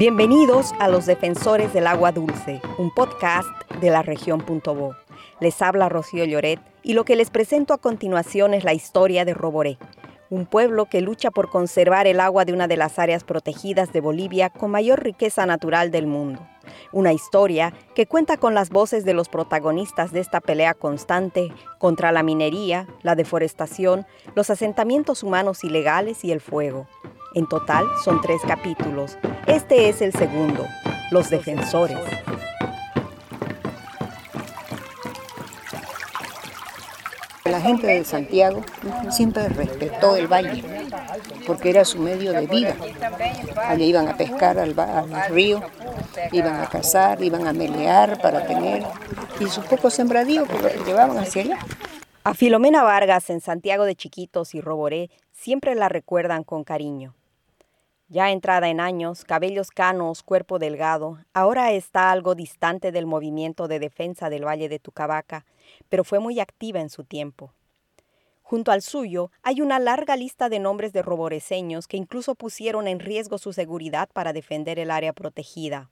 Bienvenidos a Los Defensores del Agua Dulce, un podcast de la región Punto Bo. Les habla Rocío Lloret y lo que les presento a continuación es la historia de Roboré, un pueblo que lucha por conservar el agua de una de las áreas protegidas de Bolivia con mayor riqueza natural del mundo. Una historia que cuenta con las voces de los protagonistas de esta pelea constante contra la minería, la deforestación, los asentamientos humanos ilegales y el fuego. En total son tres capítulos. Este es el segundo, Los Defensores. La gente de Santiago siempre respetó el valle, porque era su medio de vida. Allí iban a pescar al, río, iban a cazar, iban a melear para tener, y sus pocos sembradíos que llevaban hacia allá. A Filomena Vargas en Santiago de Chiquitos y Roboré siempre la recuerdan con cariño. Ya entrada en años, cabellos canos, cuerpo delgado, ahora está algo distante del movimiento de defensa del Valle de Tucabaca, pero fue muy activa en su tiempo. Junto al suyo hay una larga lista de nombres de roboreseños que incluso pusieron en riesgo su seguridad para defender el área protegida.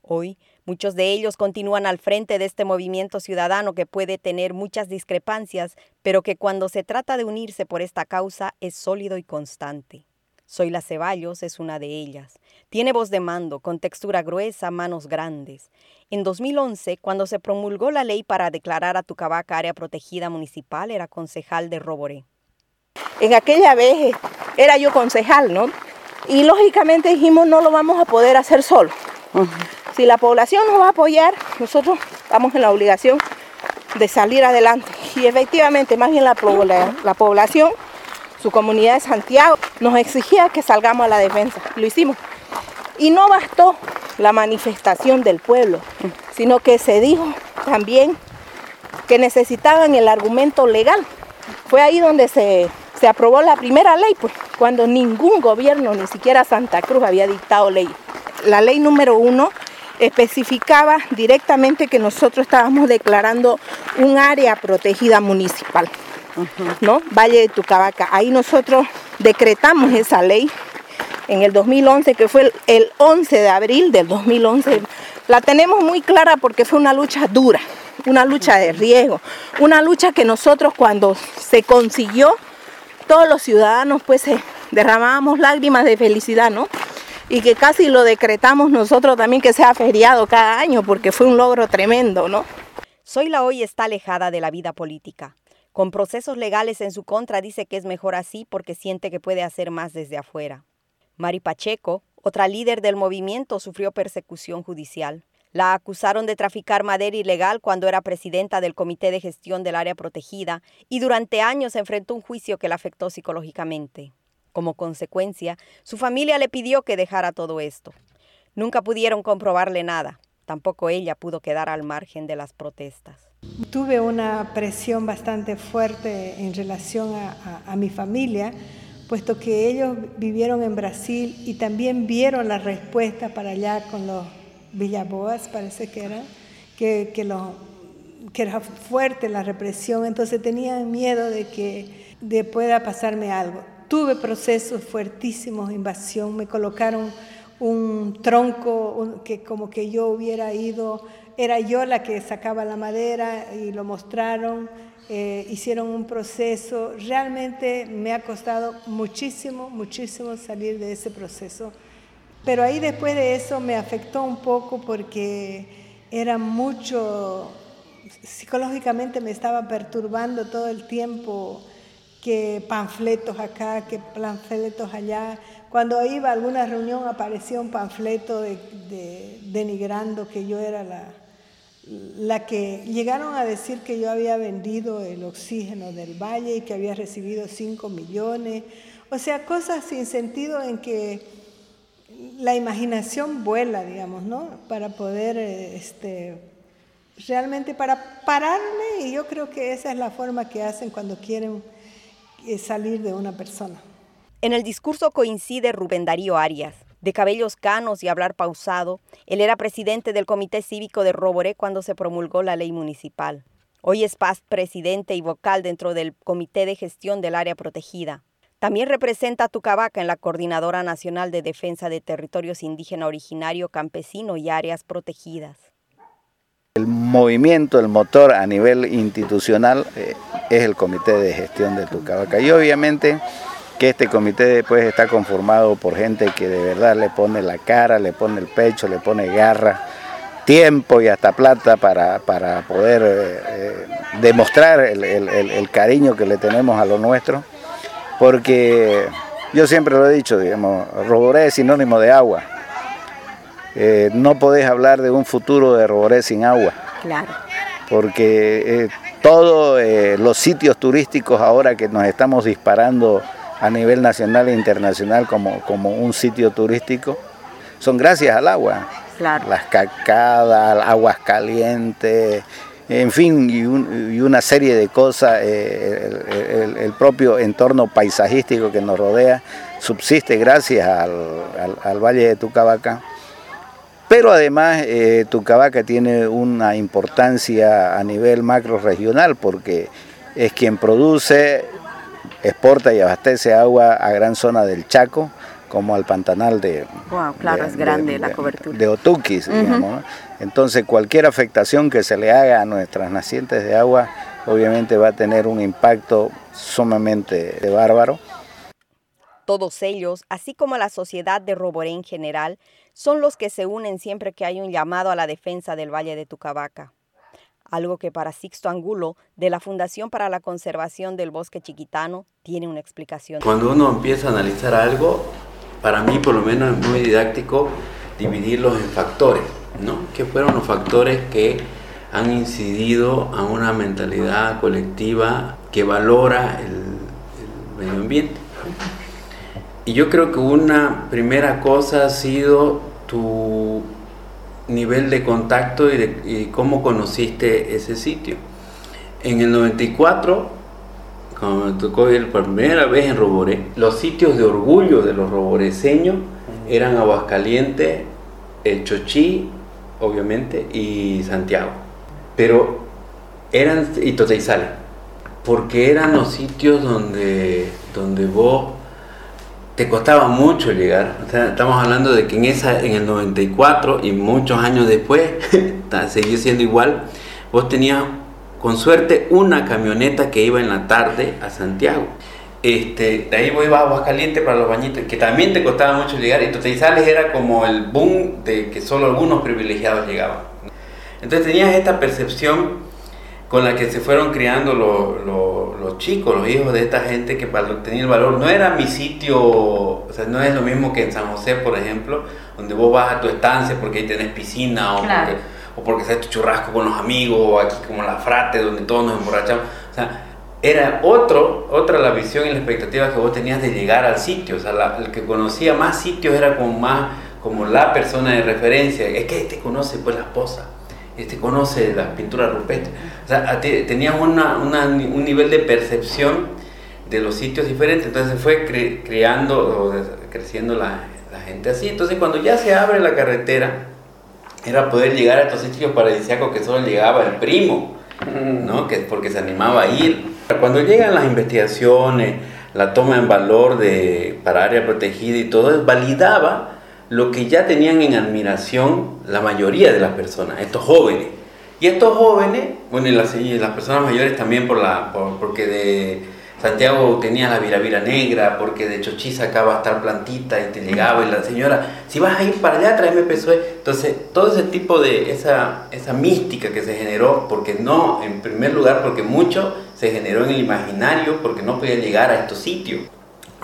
Hoy, muchos de ellos continúan al frente de este movimiento ciudadano que puede tener muchas discrepancias, pero que cuando se trata de unirse por esta causa es sólido y constante. Soyla Ceballos es una de ellas. Tiene voz de mando, con textura gruesa, manos grandes. En 2011, cuando se promulgó la ley para declarar a Tucabaca área protegida municipal, era concejal de Roboré. En aquella vez eh, era yo concejal, ¿no? Y lógicamente dijimos no lo vamos a poder hacer solo. Si la población nos va a apoyar, nosotros estamos en la obligación de salir adelante. Y efectivamente, más bien la, la población su comunidad de Santiago, nos exigía que salgamos a la defensa. Lo hicimos. Y no bastó la manifestación del pueblo, sino que se dijo también que necesitaban el argumento legal. Fue ahí donde se, se aprobó la primera ley, pues, cuando ningún gobierno, ni siquiera Santa Cruz, había dictado ley. La ley número uno especificaba directamente que nosotros estábamos declarando un área protegida municipal. ¿No? Valle de Tucabaca. Ahí nosotros decretamos esa ley en el 2011, que fue el, 11 de abril del 2011. La tenemos muy clara porque fue una lucha dura, una lucha de riesgo, una lucha que nosotros cuando se consiguió, todos los ciudadanos pues derramábamos lágrimas de felicidad, ¿no? Y que casi lo decretamos nosotros también que sea feriado cada año porque fue un logro tremendo, ¿no? Soy la hoy está alejada de la vida política. Con procesos legales en su contra dice que es mejor así porque siente que puede hacer más desde afuera. Mari Pacheco, otra líder del movimiento, sufrió persecución judicial. La acusaron de traficar madera ilegal cuando era presidenta del Comité de Gestión del Área Protegida y durante años enfrentó un juicio que la afectó psicológicamente. Como consecuencia, su familia le pidió que dejara todo esto. Nunca pudieron comprobarle nada. Tampoco ella pudo quedar al margen de las protestas. Tuve una presión bastante fuerte en relación a, mi familia, puesto que ellos vivieron en Brasil y también vieron la respuesta para allá con los Villaboas, parece que era, que, era fuerte la represión, entonces tenían miedo de que de pueda pasarme algo. Tuve procesos fuertísimos invasión, me colocaron un tronco que como que yo hubiera ido era yo la que sacaba la madera y lo mostraron, eh, hicieron un proceso. Realmente me ha costado muchísimo, muchísimo salir de ese proceso. Pero ahí después de eso me afectó un poco porque era mucho, psicológicamente me estaba perturbando todo el tiempo que panfletos acá, que panfletos allá. Cuando iba a alguna reunión aparecía un panfleto denigrando que yo era la, la que llegaron a decir que yo había vendido el oxígeno del valle y que había recibido 5 millones, o sea, cosas sin sentido en que la imaginación vuela, digamos, ¿no? Para poder, este, realmente para pararme, y yo creo que esa es la forma que hacen cuando quieren eh, salir de una persona. En el discurso coincide Rubén Darío Arias, de cabellos canos y hablar pausado, él era presidente del Comité Cívico de Roboré cuando se promulgó la ley municipal. Hoy es paz presidente y vocal dentro del Comité de Gestión del Área Protegida. También representa a Tucavaca en la Coordinadora Nacional de Defensa de Territorios Indígena Originario, Campesino y Áreas Protegidas. El movimiento, el motor a nivel institucional eh, es el Comité de Gestión de Tucavaca y obviamente que este comité después está conformado por gente que de verdad le pone la cara, le pone el pecho, le pone garra, tiempo y hasta plata para, poder eh, eh, demostrar el cariño que le tenemos a lo nuestro porque yo siempre lo he dicho, digamos, Roboré es sinónimo de agua. Eh, no podés hablar de un futuro de Roboré sin agua. Claro. Porque eh, todos los sitios turísticos ahora que nos estamos disparando a nivel nacional e internacional como, como un sitio turístico, son gracias al agua. Claro. Las cascadas, aguas calientes, en fin, y, una serie de cosas, eh, el, propio entorno paisajístico que nos rodea subsiste gracias al, Valle de Tucavaca. Pero además eh, Tucavaca tiene una importancia a nivel macro regional porque es quien produce, exporta y abastece agua a gran zona del Chaco, como al Pantanal de... claro, es grande la cobertura. De Otuquis, digamos. Entonces cualquier afectación que se le haga a nuestras nacientes de agua, obviamente va a tener un impacto sumamente bárbaro. Todos ellos, así como la sociedad de Roboré en general, son los que se unen siempre que hay un llamado a la defensa del Valle de Tucavaca algo que para Sixto Angulo, de la Fundación para la Conservación del Bosque Chiquitano, tiene una explicación. Cuando uno empieza a analizar algo, para mí por lo menos es muy didáctico dividirlos en factores, ¿no? ¿Qué fueron los factores que han incidido a una mentalidad colectiva que valora el, medio ambiente? Y yo creo que una primera cosa ha sido tu nivel de contacto y, de, cómo conociste ese sitio. En el 94 cuando me tocó ir por primera vez en Roboré, los sitios de orgullo de los roboreseños eran Aguascalientes, el Chochí, obviamente, y Santiago. Pero eran, y porque eran los sitios donde, donde vos te costaba mucho llegar. estamos hablando de que en, esa, en el 94 y muchos años después, seguía siendo igual, vos tenías con suerte una camioneta que iba en la tarde a Santiago. Este, de ahí ibas a Aguascalientes para los bañitos, que también te costaba mucho llegar. Entonces Sales era como el boom de que solo algunos privilegiados llegaban. Entonces tenías esta percepción con la que se fueron criando los, chicos, los hijos de esta gente que tenía el valor. No era mi sitio, o sea, no es lo mismo que en San José, por ejemplo, donde vos vas a tu estancia porque ahí tenés piscina o porque o porque se ha hecho churrasco con los amigos, o aquí como la frate, donde todos nos emborrachamos. O sea, era otro, otra la visión y la expectativa que vos tenías de llegar al sitio. O sea, el que conocía más sitios era como más como la persona de referencia. Es que este conoce pues la esposa, este conoce las pinturas rupestres. O sea, tenías una, un nivel de percepción de los sitios diferentes. Entonces fue creando o creciendo la, la gente así. Entonces cuando ya se abre la carretera, era poder llegar a estos sitios paradisíacos que solo llegaba el primo, ¿no? Que, porque se animaba a ir. Cuando llegan las investigaciones, la toma en valor de, para área protegida y todo, validaba lo que ya tenían en admiración la mayoría de las personas, estos jóvenes. Y estos jóvenes, bueno, y las, las personas mayores también por la, porque de Santiago tenía la viravira negra porque de Chochí sacaba estar plantita y te llegaba y la señora, si vas a ir para allá, tráeme PSOE. Entonces, todo ese tipo de, esa, esa mística que se generó, porque no, en primer lugar, porque mucho se generó en el imaginario, porque no podía llegar a estos sitios.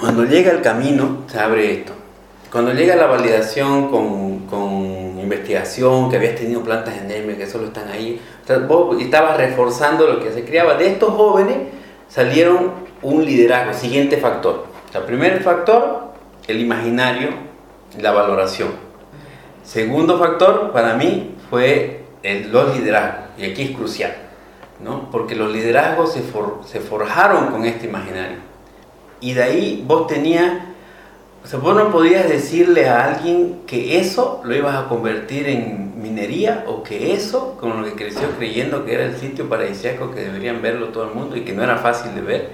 Cuando llega el camino, se abre esto. Cuando llega la validación con, con investigación, que habías tenido plantas endémicas, que solo están ahí, vos estabas reforzando lo que se creaba de estos jóvenes, salieron un liderazgo, siguiente factor. El primer factor, el imaginario, la valoración. Segundo factor, para mí, fue el, los liderazgos, y aquí es crucial, ¿no? porque los liderazgos se, se forjaron con este imaginario. Y de ahí vos tenías, o sea, no podías decirle a alguien que eso lo ibas a convertir en minería o que eso, con lo que creció creyendo que era el sitio paradisíaco que deberían verlo todo el mundo y que no era fácil de ver,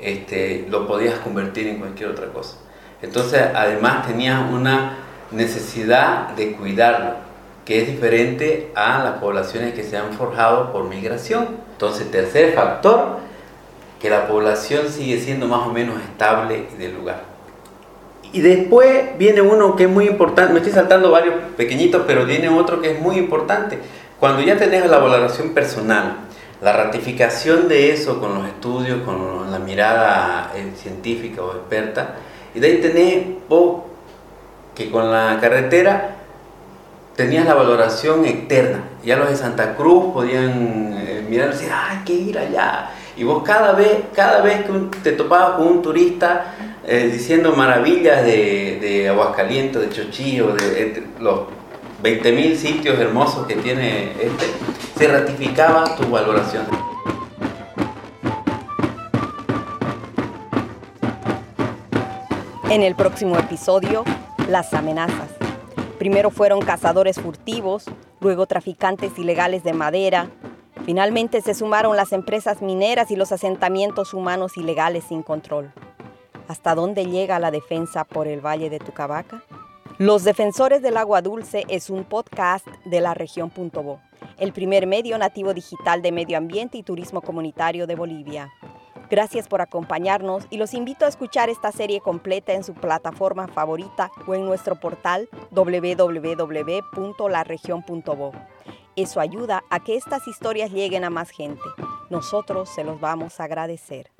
este, lo podías convertir en cualquier otra cosa. Entonces, además tenías una necesidad de cuidarlo, que es diferente a las poblaciones que se han forjado por migración. Entonces, tercer factor, que la población sigue siendo más o menos estable del lugar. Y después viene uno que es muy importante, me estoy saltando varios pequeñitos, pero viene otro que es muy importante. Cuando ya tenés la valoración personal, la ratificación de eso con los estudios, con la mirada eh, científica o experta, y de ahí tenés vos que con la carretera tenías la valoración externa. Ya los de Santa Cruz podían eh, mirar y decir, ¡ay, hay que ir allá! Y vos cada vez, cada vez que te topabas con un turista eh, diciendo maravillas de, de, Aguascalientes, de Chochillo, de, los 20.000 sitios hermosos que tiene este, se ratificaba tu valoración. En el próximo episodio, las amenazas. Primero fueron cazadores furtivos, luego traficantes ilegales de madera, finalmente se sumaron las empresas mineras y los asentamientos humanos ilegales sin control. ¿Hasta dónde llega la defensa por el Valle de Tucabaca? Los Defensores del Agua Dulce es un podcast de la región Punto Bo, el primer medio nativo digital de medio ambiente y turismo comunitario de Bolivia. Gracias por acompañarnos y los invito a escuchar esta serie completa en su plataforma favorita o en nuestro portal www.laregion.bo. Eso ayuda a que estas historias lleguen a más gente. Nosotros se los vamos a agradecer.